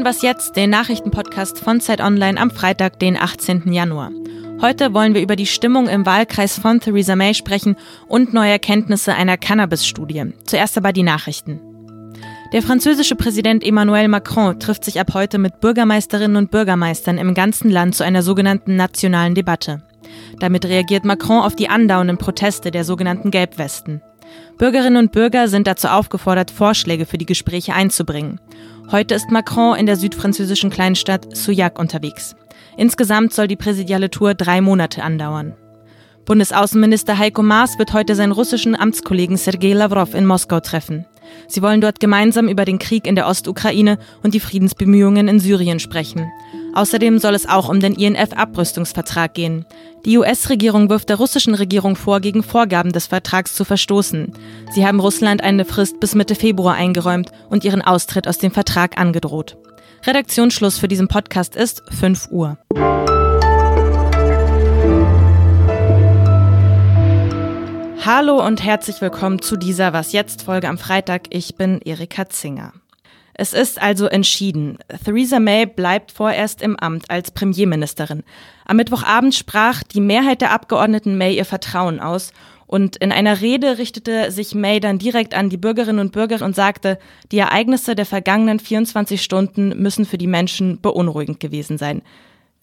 hören Was jetzt, den Nachrichtenpodcast von Zeit Online am Freitag, den 18. Januar. Heute wollen wir über die Stimmung im Wahlkreis von Theresa May sprechen und neue Erkenntnisse einer Cannabis-Studie. Zuerst aber die Nachrichten. Der französische Präsident Emmanuel Macron trifft sich ab heute mit Bürgermeisterinnen und Bürgermeistern im ganzen Land zu einer sogenannten nationalen Debatte. Damit reagiert Macron auf die andauernden Proteste der sogenannten Gelbwesten. Bürgerinnen und Bürger sind dazu aufgefordert, Vorschläge für die Gespräche einzubringen. Heute ist Macron in der südfranzösischen Kleinstadt Souillac unterwegs. Insgesamt soll die präsidiale Tour drei Monate andauern. Bundesaußenminister Heiko Maas wird heute seinen russischen Amtskollegen Sergei Lavrov in Moskau treffen. Sie wollen dort gemeinsam über den Krieg in der Ostukraine und die Friedensbemühungen in Syrien sprechen. Außerdem soll es auch um den INF-Abrüstungsvertrag gehen. Die US-Regierung wirft der russischen Regierung vor, gegen Vorgaben des Vertrags zu verstoßen. Sie haben Russland eine Frist bis Mitte Februar eingeräumt und ihren Austritt aus dem Vertrag angedroht. Redaktionsschluss für diesen Podcast ist 5 Uhr. Hallo und herzlich willkommen zu dieser Was jetzt Folge am Freitag. Ich bin Erika Zinger. Es ist also entschieden. Theresa May bleibt vorerst im Amt als Premierministerin. Am Mittwochabend sprach die Mehrheit der Abgeordneten May ihr Vertrauen aus und in einer Rede richtete sich May dann direkt an die Bürgerinnen und Bürger und sagte, die Ereignisse der vergangenen 24 Stunden müssen für die Menschen beunruhigend gewesen sein.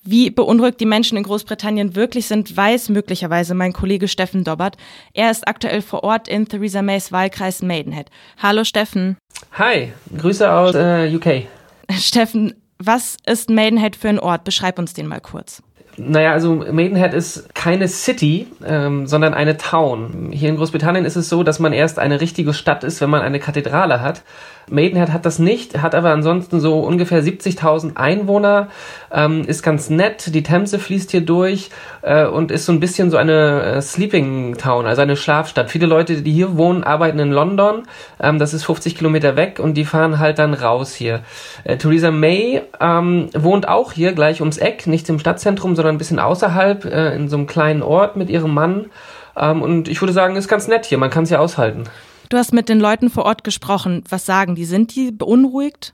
Wie beunruhigt die Menschen in Großbritannien wirklich sind, weiß möglicherweise mein Kollege Steffen Dobbert. Er ist aktuell vor Ort in Theresa Mays Wahlkreis Maidenhead. Hallo Steffen. Hi, Grüße aus äh, UK. Steffen, was ist Maidenhead für ein Ort? Beschreib uns den mal kurz. Naja, also Maidenhead ist keine City, ähm, sondern eine Town. Hier in Großbritannien ist es so, dass man erst eine richtige Stadt ist, wenn man eine Kathedrale hat. Maidenhead hat das nicht, hat aber ansonsten so ungefähr 70.000 Einwohner, ähm, ist ganz nett, die Themse fließt hier durch äh, und ist so ein bisschen so eine äh, Sleeping Town, also eine Schlafstadt. Viele Leute, die hier wohnen, arbeiten in London, ähm, das ist 50 Kilometer weg und die fahren halt dann raus hier. Äh, Theresa May ähm, wohnt auch hier gleich ums Eck, nicht im Stadtzentrum, sondern ein bisschen außerhalb, äh, in so einem kleinen Ort mit ihrem Mann. Ähm, und ich würde sagen, ist ganz nett hier, man kann es ja aushalten. Du hast mit den Leuten vor Ort gesprochen. Was sagen die? Sind die beunruhigt?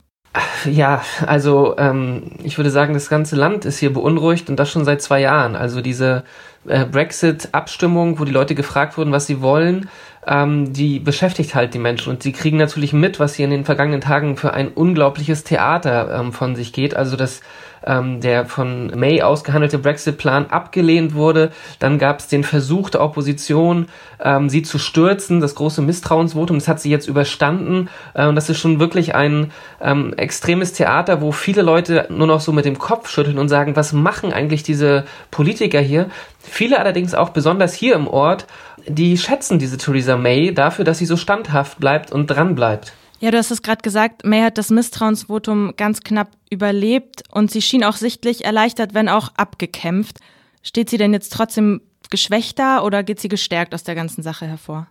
Ja, also ähm, ich würde sagen, das ganze Land ist hier beunruhigt und das schon seit zwei Jahren. Also diese äh, Brexit-Abstimmung, wo die Leute gefragt wurden, was sie wollen, ähm, die beschäftigt halt die Menschen und sie kriegen natürlich mit, was hier in den vergangenen Tagen für ein unglaubliches Theater ähm, von sich geht. Also das ähm, der von May ausgehandelte Brexit-Plan abgelehnt wurde. Dann gab es den Versuch der Opposition, ähm, sie zu stürzen, das große Misstrauensvotum. Das hat sie jetzt überstanden. Äh, und das ist schon wirklich ein ähm, extremes Theater, wo viele Leute nur noch so mit dem Kopf schütteln und sagen, was machen eigentlich diese Politiker hier? Viele allerdings auch besonders hier im Ort, die schätzen diese Theresa May dafür, dass sie so standhaft bleibt und dran bleibt. Ja, du hast es gerade gesagt, May hat das Misstrauensvotum ganz knapp überlebt und sie schien auch sichtlich erleichtert, wenn auch abgekämpft. Steht sie denn jetzt trotzdem geschwächter oder geht sie gestärkt aus der ganzen Sache hervor?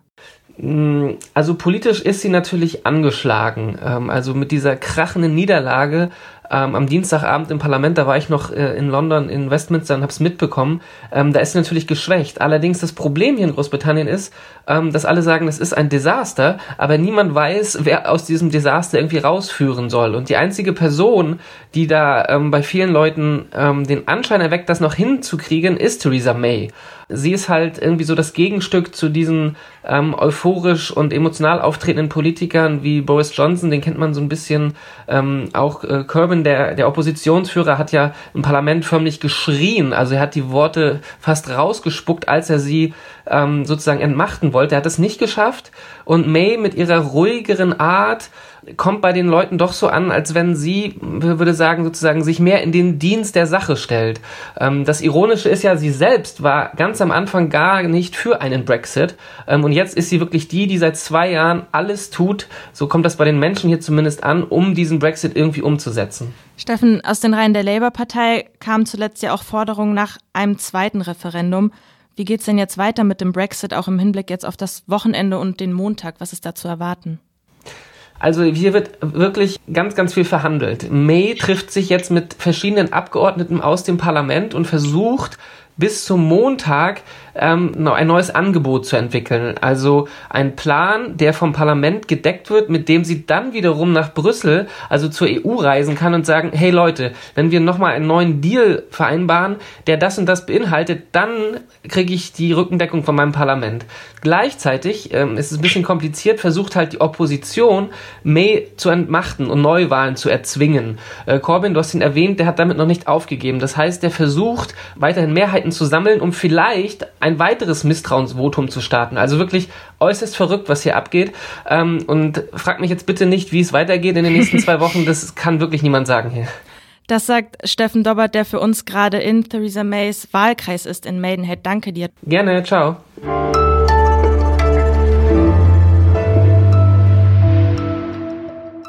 Mm, also politisch ist sie natürlich angeschlagen. Ähm, also mit dieser krachenden Niederlage ähm, am Dienstagabend im Parlament, da war ich noch äh, in London, in Westminster und habe es mitbekommen, ähm, da ist sie natürlich geschwächt. Allerdings das Problem hier in Großbritannien ist, ähm, dass alle sagen, es ist ein Desaster, aber niemand weiß, wer aus diesem Desaster irgendwie rausführen soll. Und die einzige Person, die da ähm, bei vielen Leuten ähm, den Anschein erweckt, das noch hinzukriegen, ist Theresa May sie ist halt irgendwie so das Gegenstück zu diesen ähm, euphorisch und emotional auftretenden Politikern wie Boris Johnson, den kennt man so ein bisschen. Ähm, auch äh, Corbyn, der, der Oppositionsführer, hat ja im Parlament förmlich geschrien. Also er hat die Worte fast rausgespuckt, als er sie ähm, sozusagen entmachten wollte. Er hat es nicht geschafft. Und May mit ihrer ruhigeren Art, kommt bei den Leuten doch so an, als wenn sie, würde sagen, sozusagen sich mehr in den Dienst der Sache stellt. Ähm, das Ironische ist ja, sie selbst war ganz am Anfang gar nicht für einen Brexit. Ähm, und jetzt ist sie wirklich die, die seit zwei Jahren alles tut, so kommt das bei den Menschen hier zumindest an, um diesen Brexit irgendwie umzusetzen. Steffen, aus den Reihen der Labour-Partei kamen zuletzt ja auch Forderungen nach einem zweiten Referendum. Wie geht's denn jetzt weiter mit dem Brexit, auch im Hinblick jetzt auf das Wochenende und den Montag? Was ist da zu erwarten? Also hier wird wirklich ganz, ganz viel verhandelt. May trifft sich jetzt mit verschiedenen Abgeordneten aus dem Parlament und versucht, bis zum Montag ähm, ein neues Angebot zu entwickeln. Also ein Plan, der vom Parlament gedeckt wird, mit dem sie dann wiederum nach Brüssel, also zur EU reisen kann und sagen, hey Leute, wenn wir nochmal einen neuen Deal vereinbaren, der das und das beinhaltet, dann kriege ich die Rückendeckung von meinem Parlament. Gleichzeitig ähm, ist es ein bisschen kompliziert, versucht halt die Opposition May zu entmachten und Neuwahlen zu erzwingen. Äh, Corbyn, du hast ihn erwähnt, der hat damit noch nicht aufgegeben. Das heißt, der versucht weiterhin Mehrheiten zu sammeln, um vielleicht ein weiteres Misstrauensvotum zu starten. Also wirklich äußerst verrückt, was hier abgeht. Ähm, und frag mich jetzt bitte nicht, wie es weitergeht in den nächsten zwei Wochen. Das kann wirklich niemand sagen hier. Das sagt Steffen Dobbert, der für uns gerade in Theresa Mays Wahlkreis ist in Maidenhead. Danke dir. Gerne, ciao.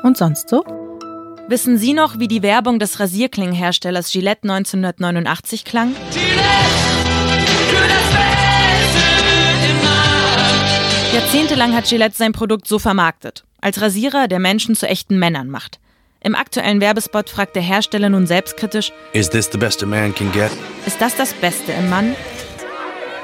Und sonst so? Wissen Sie noch, wie die Werbung des Rasierklingenherstellers Gillette 1989 klang? Jahrzehntelang hat Gillette sein Produkt so vermarktet, als Rasierer, der Menschen zu echten Männern macht. Im aktuellen Werbespot fragt der Hersteller nun selbstkritisch: Is this the best a man can get? Ist das das Beste im Mann?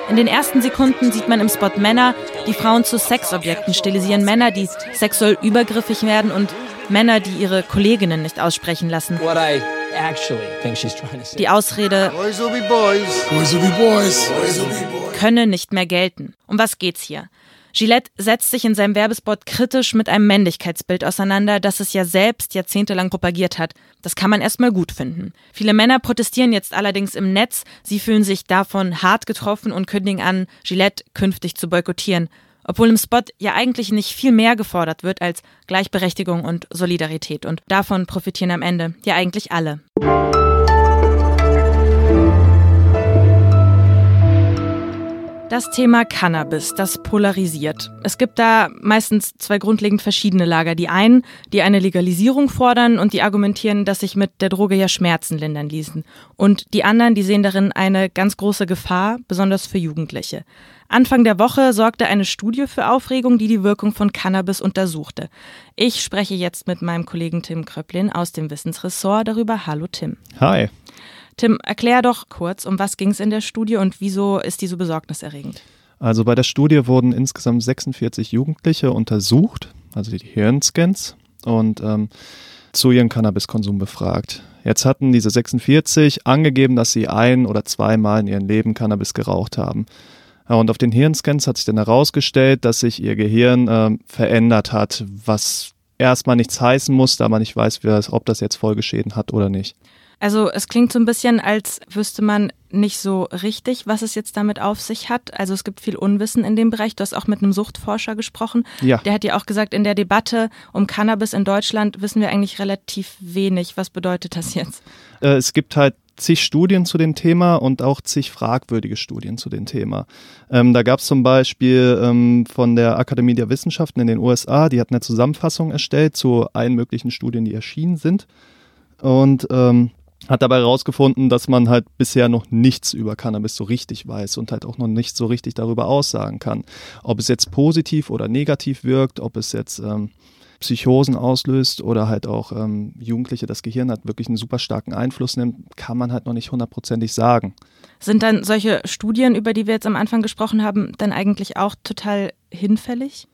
In den ersten Sekunden sieht man im Spot Männer, die Frauen zu Sexobjekten stilisieren, Männer, die sexuell übergriffig werden und Männer, die ihre Kolleginnen nicht aussprechen lassen. Die Ausrede könne nicht mehr gelten. Um was geht's hier? Gillette setzt sich in seinem Werbespot kritisch mit einem Männlichkeitsbild auseinander, das es ja selbst jahrzehntelang propagiert hat. Das kann man erstmal gut finden. Viele Männer protestieren jetzt allerdings im Netz. Sie fühlen sich davon hart getroffen und kündigen an, Gillette künftig zu boykottieren obwohl im Spot ja eigentlich nicht viel mehr gefordert wird als Gleichberechtigung und Solidarität. Und davon profitieren am Ende ja eigentlich alle. Das Thema Cannabis, das polarisiert. Es gibt da meistens zwei grundlegend verschiedene Lager. Die einen, die eine Legalisierung fordern und die argumentieren, dass sich mit der Droge ja Schmerzen lindern ließen. Und die anderen, die sehen darin eine ganz große Gefahr, besonders für Jugendliche. Anfang der Woche sorgte eine Studie für Aufregung, die die Wirkung von Cannabis untersuchte. Ich spreche jetzt mit meinem Kollegen Tim Kröpplin aus dem Wissensressort darüber. Hallo Tim. Hi. Tim, erklär doch kurz, um was ging es in der Studie und wieso ist die so besorgniserregend? Also bei der Studie wurden insgesamt 46 Jugendliche untersucht, also die Hirnscans, und ähm, zu ihrem Cannabiskonsum befragt. Jetzt hatten diese 46 angegeben, dass sie ein oder zweimal in ihrem Leben Cannabis geraucht haben. Ja, und auf den Hirnscans hat sich dann herausgestellt, dass sich ihr Gehirn äh, verändert hat, was erstmal nichts heißen muss, da man nicht weiß, ob das jetzt Folgeschäden hat oder nicht. Also es klingt so ein bisschen, als wüsste man nicht so richtig, was es jetzt damit auf sich hat. Also es gibt viel Unwissen in dem Bereich. Du hast auch mit einem Suchtforscher gesprochen. Ja. Der hat ja auch gesagt, in der Debatte um Cannabis in Deutschland wissen wir eigentlich relativ wenig. Was bedeutet das jetzt? Äh, es gibt halt zig Studien zu dem Thema und auch zig fragwürdige Studien zu dem Thema. Ähm, da gab es zum Beispiel ähm, von der Akademie der Wissenschaften in den USA, die hat eine Zusammenfassung erstellt zu allen möglichen Studien, die erschienen sind. Und ähm, hat dabei herausgefunden, dass man halt bisher noch nichts über Cannabis so richtig weiß und halt auch noch nicht so richtig darüber aussagen kann. Ob es jetzt positiv oder negativ wirkt, ob es jetzt ähm, Psychosen auslöst oder halt auch ähm, Jugendliche das Gehirn hat wirklich einen super starken Einfluss nimmt, kann man halt noch nicht hundertprozentig sagen. Sind dann solche Studien, über die wir jetzt am Anfang gesprochen haben, dann eigentlich auch total hinfällig?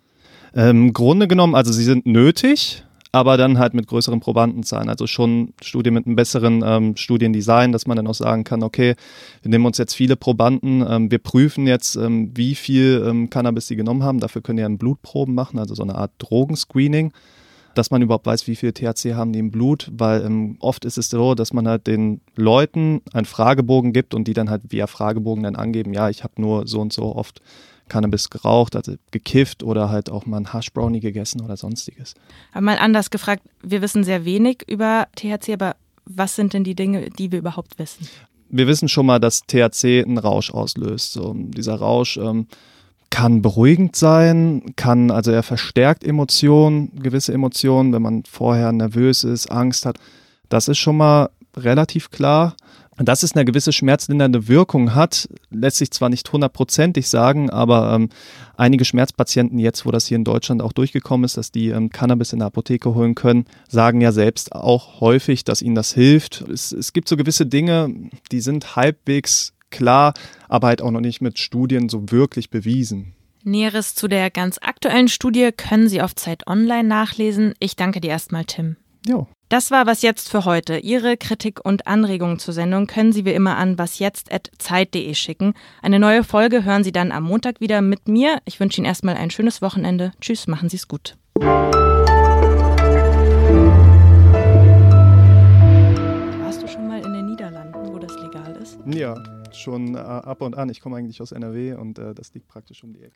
Im ähm, Grunde genommen, also sie sind nötig, aber dann halt mit größeren Probandenzahlen. Also schon Studien mit einem besseren ähm, Studiendesign, dass man dann auch sagen kann, okay, wir nehmen uns jetzt viele Probanden, ähm, wir prüfen jetzt, ähm, wie viel ähm, Cannabis sie genommen haben. Dafür können wir ja Blutproben machen, also so eine Art Drogenscreening dass man überhaupt weiß, wie viel THC haben die im Blut, weil ähm, oft ist es so, dass man halt den Leuten einen Fragebogen gibt und die dann halt via Fragebogen dann angeben, ja, ich habe nur so und so oft Cannabis geraucht, also gekifft oder halt auch mal ein Hashbrownie gegessen oder sonstiges. Aber mal anders gefragt, wir wissen sehr wenig über THC, aber was sind denn die Dinge, die wir überhaupt wissen? Wir wissen schon mal, dass THC einen Rausch auslöst. So, dieser Rausch ähm, kann beruhigend sein, kann, also er verstärkt Emotionen, gewisse Emotionen, wenn man vorher nervös ist, Angst hat. Das ist schon mal relativ klar. Dass es eine gewisse schmerzlindernde Wirkung hat, lässt sich zwar nicht hundertprozentig sagen, aber ähm, einige Schmerzpatienten jetzt, wo das hier in Deutschland auch durchgekommen ist, dass die ähm, Cannabis in der Apotheke holen können, sagen ja selbst auch häufig, dass ihnen das hilft. Es, es gibt so gewisse Dinge, die sind halbwegs klar, aber halt auch noch nicht mit Studien so wirklich bewiesen. Näheres zu der ganz aktuellen Studie können Sie auf Zeit Online nachlesen. Ich danke dir erstmal, Tim. Jo. Das war was jetzt für heute. Ihre Kritik und Anregungen zur Sendung können Sie wie immer an wasjetzt.zeit.de schicken. Eine neue Folge hören Sie dann am Montag wieder mit mir. Ich wünsche Ihnen erstmal ein schönes Wochenende. Tschüss, machen Sie es gut. Warst du schon mal in den Niederlanden, wo das legal ist? Ja, schon äh, ab und an. Ich komme eigentlich aus NRW und äh, das liegt praktisch um die Ecke.